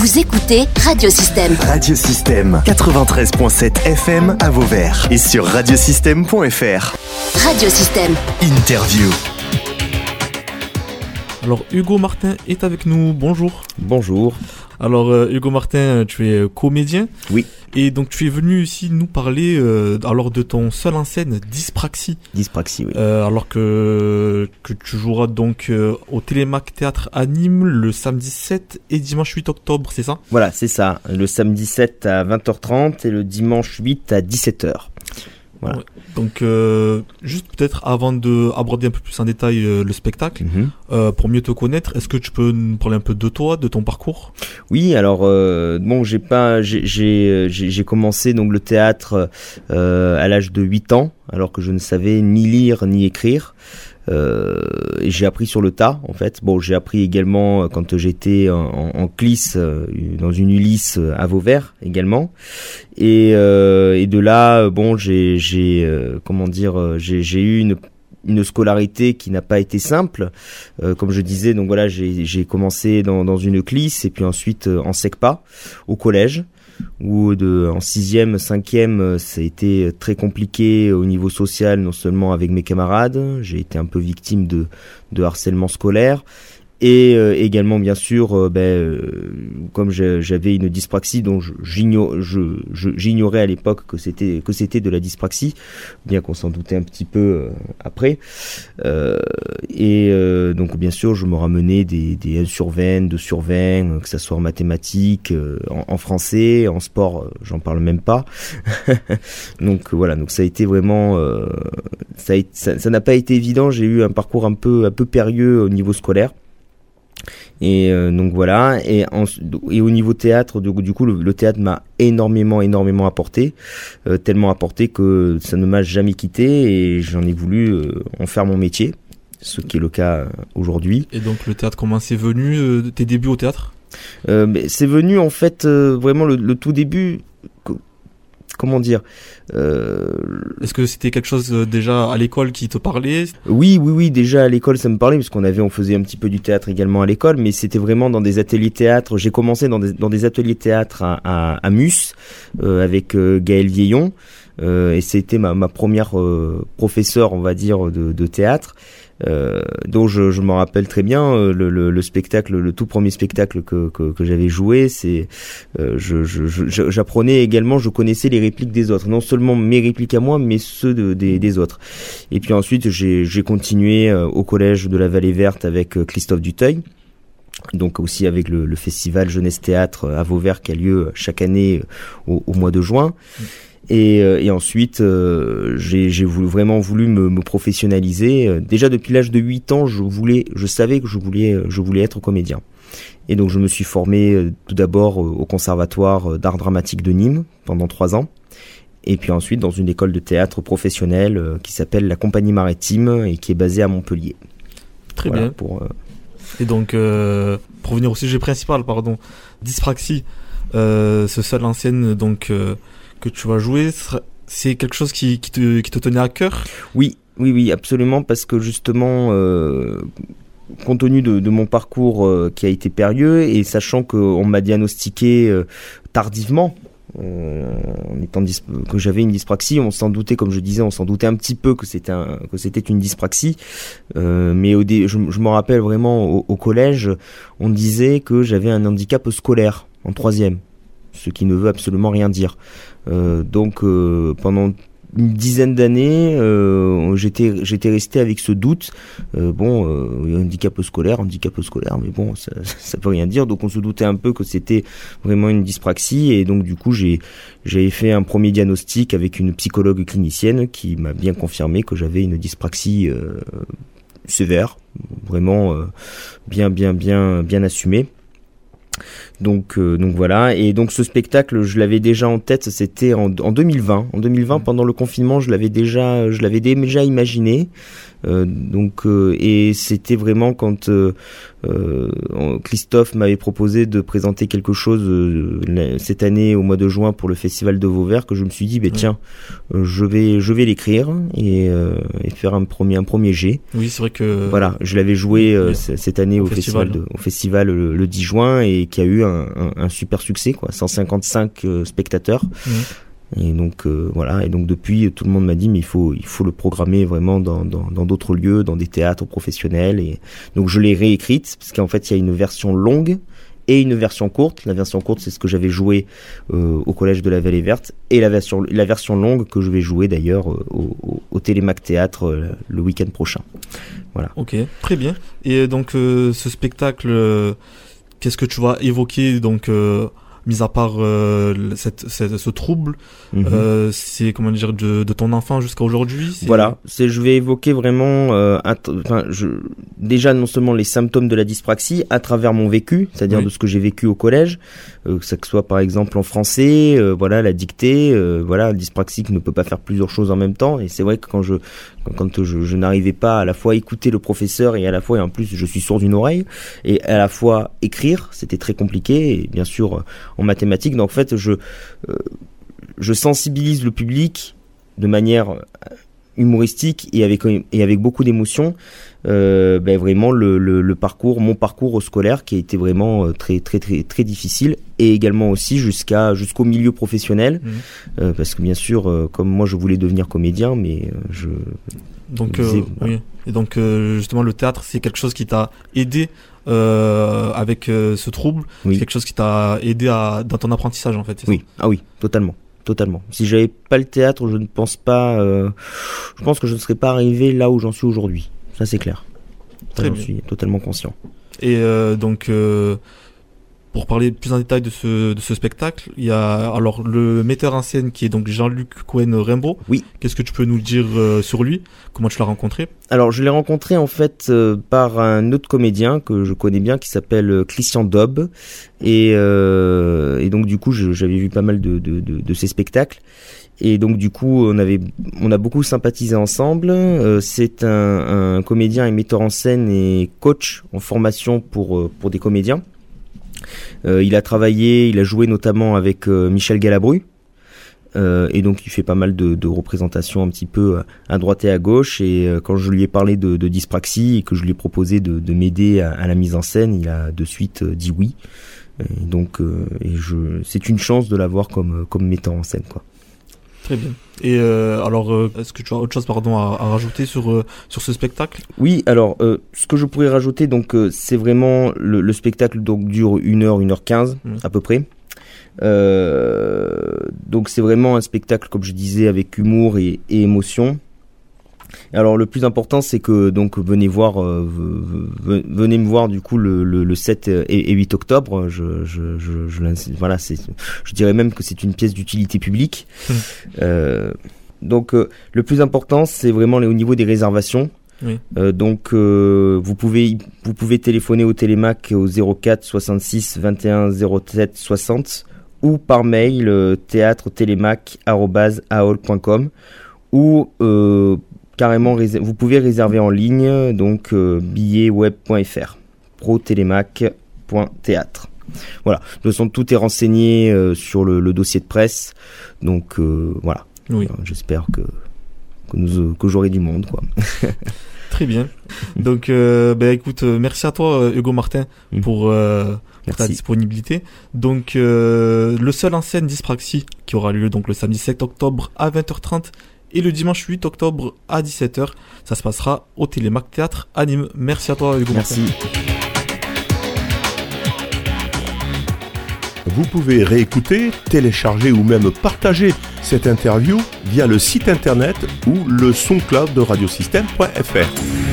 Vous écoutez Radiosystème. Radiosystème 93.7 FM à Vauvert et sur radiosystème.fr. Radiosystème. Interview. Alors Hugo Martin est avec nous, bonjour. Bonjour. Alors euh, Hugo Martin, tu es comédien. Oui. Et donc tu es venu ici nous parler euh, alors de ton seul en scène Dyspraxie. Dyspraxie, oui. Euh, alors que, que tu joueras donc euh, au Télémac Théâtre à Nîmes le samedi 7 et dimanche 8 octobre, c'est ça? Voilà, c'est ça. Le samedi 7 à 20h30 et le dimanche 8 à 17h. Voilà. Ouais. Donc euh, juste peut-être avant de aborder un peu plus en détail euh, le spectacle, Mhm. euh, pour mieux te connaître, est-ce que tu peux nous parler un peu de toi, de ton parcours? Oui, alors euh, bon, j'ai pas, j'ai- j'ai euh, j'ai commencé donc le théâtre euh, à l'âge de 8 ans, alors que je ne savais ni lire ni écrire. Euh, j'ai appris sur le tas en fait. Bon, j'ai appris également euh, quand j'étais en, en, clisse euh, dans une Ulysse à Vauvert également. Et, et de là, bon, j'ai comment dire, j'ai eu une une scolarité qui n'a pas été simple. Euh, comme je disais, donc voilà, j'ai commencé dans, dans une clisse et puis ensuite en SECPA au collège où de, en sixième, cinquième, euh, ça a été très compliqué au niveau social, non seulement avec mes camarades, j'ai été un peu victime de, de harcèlement scolaire, et euh, également bien sûr, euh, ben, euh, comme j'avais une dyspraxie dont je- j'igno- je- je- j'ignorais à l'époque que c'était que c'était de la dyspraxie, bien qu'on s'en doutait un petit peu euh, après. Euh, et donc bien sûr, je me ramenais des, des 1 sur 20, 2 sur 20, euh, que ça soit en mathématiques, en, en français, en sport, j'en parle même pas. donc voilà, donc ça a été vraiment, ça a été- ça ça n'a pas été évident. J'ai eu un parcours un peu un peu périlleux au niveau scolaire. Et euh, donc voilà, et, en- et au niveau théâtre, du, du coup, le, le théâtre m'a énormément, énormément apporté, euh, tellement apporté que ça ne m'a jamais quitté et j'en ai voulu euh, en faire mon métier, ce qui est le cas aujourd'hui. Et donc le théâtre, comment c'est venu tes débuts au théâtre? C'est venu en fait vraiment le, le tout début. Co- Comment dire euh, Est-ce que c'était quelque chose euh, déjà à l'école qui te parlait? Oui, oui, oui. Déjà à l'école, ça me parlait parce qu'on avait, on faisait un petit peu du théâtre également à l'école, mais c'était vraiment dans des ateliers théâtre. J'ai commencé dans des, dans des ateliers théâtre à, à, à Mus euh, avec Gaël Vieillon, et c'était ma, ma première professeure, on va dire, de, de théâtre. Euh, donc je, je m'en rappelle très bien euh, le, le, le spectacle, le tout premier spectacle que, que, que j'avais joué, c'est euh, je, je, je- j'apprenais également, je connaissais les répliques des autres, non seulement mes répliques à moi, mais ceux de, des, des autres. Et puis ensuite j'ai, continué euh, au collège de la Vallée Verte avec euh, Christophe Duteuil. Donc aussi avec le, le festival Jeunesse Théâtre à Vauvert qui a lieu chaque année au, au mois de juin. Et, euh, et ensuite, euh, j'ai voulu, vraiment voulu me, me professionnaliser. Déjà depuis l'âge de 8 ans, je voulais, je savais que je voulais, euh, je voulais être comédien. Et donc je me suis formé tout d'abord au conservatoire d'art dramatique de Nîmes pendant trois ans. Et puis ensuite dans une école de théâtre professionnelle qui s'appelle la Compagnie Maritime et qui est basée à Montpellier. Très Voilà, bien. Pour, euh, Et donc, euh, pour revenir au sujet principal, pardon, dyspraxie, euh, ce seul en scène donc euh, que tu vas jouer, c'est quelque chose qui, te, qui te tenait à cœur? Oui, oui, oui, absolument, parce que justement, euh, compte tenu de, mon parcours qui a été périlleux et sachant qu'on m'a diagnostiqué tardivement. en étant que j'avais une dyspraxie, on s'en doutait, comme je disais, on s'en doutait un petit peu que c'était un, que c'était une dyspraxie. Mais je, je me rappelle vraiment au collège, on disait que j'avais un handicap scolaire en troisième, ce qui ne veut absolument rien dire. Euh, donc euh, pendant une dizaine d'années, euh, j'étais resté avec ce doute. Bon, handicap scolaire, handicap scolaire, mais bon, ça, ça peut rien dire. Donc on se doutait un peu que c'était vraiment une dyspraxie, et donc du coup j'ai fait un premier diagnostic avec une psychologue clinicienne qui m'a bien confirmé que j'avais une dyspraxie sévère, vraiment bien bien bien bien assumée. Donc, euh, donc voilà. Et donc ce spectacle, je l'avais déjà en tête. C'était en, en 2020. En 2020, Mm. pendant le confinement, je l'avais déjà, je l'avais déjà imaginé. Euh, donc euh, et c'était vraiment quand Christophe m'avait proposé de présenter quelque chose cette année au mois de juin pour le festival de Vauvert que je me suis dit, Ouais. tiens, je vais, je vais l'écrire et, et faire un premier, un premier jet. Oui, c'est vrai que. Voilà, je l'avais joué cette année Au au, festival, festival. de- au festival le, le 10 juin et qui a eu un, un, un- un super succès, quoi. 155 euh, spectateurs. Mhm. Et donc euh, voilà. Et donc depuis, tout le monde m'a dit, mais il faut, il faut le programmer vraiment dans dans dans d'autres lieux, dans des théâtres professionnels. Et donc je l'ai réécrite parce qu'en fait, il y a une version longue et une version courte. La version courte, c'est ce que j'avais joué euh, au collège de la Vallée Verte, et la version la version longue que je vais jouer d'ailleurs au, au, au Télémac Théâtre euh, le week-end prochain. Ok, très bien. Et donc ce spectacle, qu'est-ce que tu vas évoquer donc euh, mis à part euh, le- cette, cette- ce trouble, Mhm. euh, c'est comment dire de, de ton enfant jusqu'à aujourd'hui. Voilà, c'est je vais évoquer vraiment euh, enfin, je, déjà non seulement les symptômes de la dyspraxie à travers mon vécu, c'est-à-dire Oui. de ce que j'ai vécu au collège, que ça que soit par exemple en français, voilà la dictée, voilà le dyspraxique ne peut pas faire plusieurs choses en même temps et c'est vrai que quand je quand, quand je, je n'arrivais pas à la fois écouter le professeur et à la fois et en plus je suis sourd d'une oreille et à la fois écrire, c'était très compliqué et bien sûr en mathématiques. Donc en fait je euh, je sensibilise le public de manière humoristique et avec et avec beaucoup d'émotion euh, ben vraiment le, le, le parcours mon parcours au scolaire qui a été vraiment euh, très très très très difficile et également aussi jusqu'à jusqu'au milieu professionnel Mhm. euh, parce que bien sûr comme moi je voulais devenir comédien mais je Donc, euh, oui. Et donc, justement, le théâtre, c'est quelque chose qui t'a aidé avec ce trouble. Oui. C'est quelque chose qui t'a aidé à, dans ton apprentissage, en fait. c'est ça? Oui ah oui totalement totalement. Si j'avais pas le théâtre je ne pense pas euh, je pense que je ne serais pas arrivé là où j'en suis aujourd'hui. Ça c'est clair. Très j'en bien. suis totalement conscient. Et euh, donc, euh, pour parler plus en détail de ce, de ce spectacle, il y a alors le metteur en scène qui est donc Jean-Luc Cohen Rimbaud. Oui. Qu'est-ce que tu peux nous dire euh, sur lui? Comment tu l'as rencontré? Alors, je l'ai rencontré en fait euh, par un autre comédien que je connais bien qui s'appelle euh, Christian Dobb. Et, euh, et donc, du coup, j'avais vu pas mal de, de, de, de ses spectacles. Et donc, du coup, on, avait, on a beaucoup sympathisé ensemble. Euh, C'est un, un comédien et metteur en scène et coach en formation pour, pour des comédiens. Euh, il a travaillé, il a joué notamment avec euh, Michel Galabru. Euh, et donc il fait pas mal de, représentations un petit peu à droite et à gauche. Et quand je lui ai parlé de, de dyspraxie et que je lui ai proposé de, de m'aider à, la mise en scène, il a de suite dit oui. Donc c'est une chance de l'avoir comme comme metteur en scène quoi. Très bien. Et euh, alors, euh, est-ce que tu as autre chose pardon, à, à rajouter sur, euh, sur ce spectacle? Oui, alors euh, ce que je pourrais rajouter donc euh, c'est vraiment le, le spectacle donc dure une heure, une heure quinze Mhm. à peu près. Euh, donc c'est vraiment un spectacle comme je disais avec humour et, et émotion. Alors le plus important c'est que donc venez voir euh, venez me voir du coup le, le, le 7 et, et 8 octobre je je je, je l'incite- voilà c'est je dirais même que c'est une pièce d'utilité publique. Mhm. Euh, donc euh, le plus important c'est vraiment les- au niveau des réservations. Oui. Euh, donc euh, vous pouvez vous pouvez téléphoner au Télémac au 04 66 21 07 60 ou par mail euh, théâtre-télémac@aol.com ou euh, carrément vous pouvez réserver en ligne donc euh, billetweb.fr pro-télémac.théâtre. Voilà, de toute façon tout est renseigné euh, sur le, le dossier de presse. Donc euh, voilà, Oui. J'espère que que, nous, que j'aurai du monde quoi. Très bien. Donc, ben, écoute, merci à toi, Hugo Martin, Mhm. pour, pour ta disponibilité. Donc, le seul en scène Dyspraxie qui aura lieu donc le samedi 7 octobre à 20h30 et le dimanche 8 octobre à 17h. Ça se passera au Télémac Théâtre à Nîmes. Merci à toi, Hugo. Merci. Vous pouvez réécouter, télécharger ou même partager cette interview via le site internet ou le soncloud de radiosystème.fr.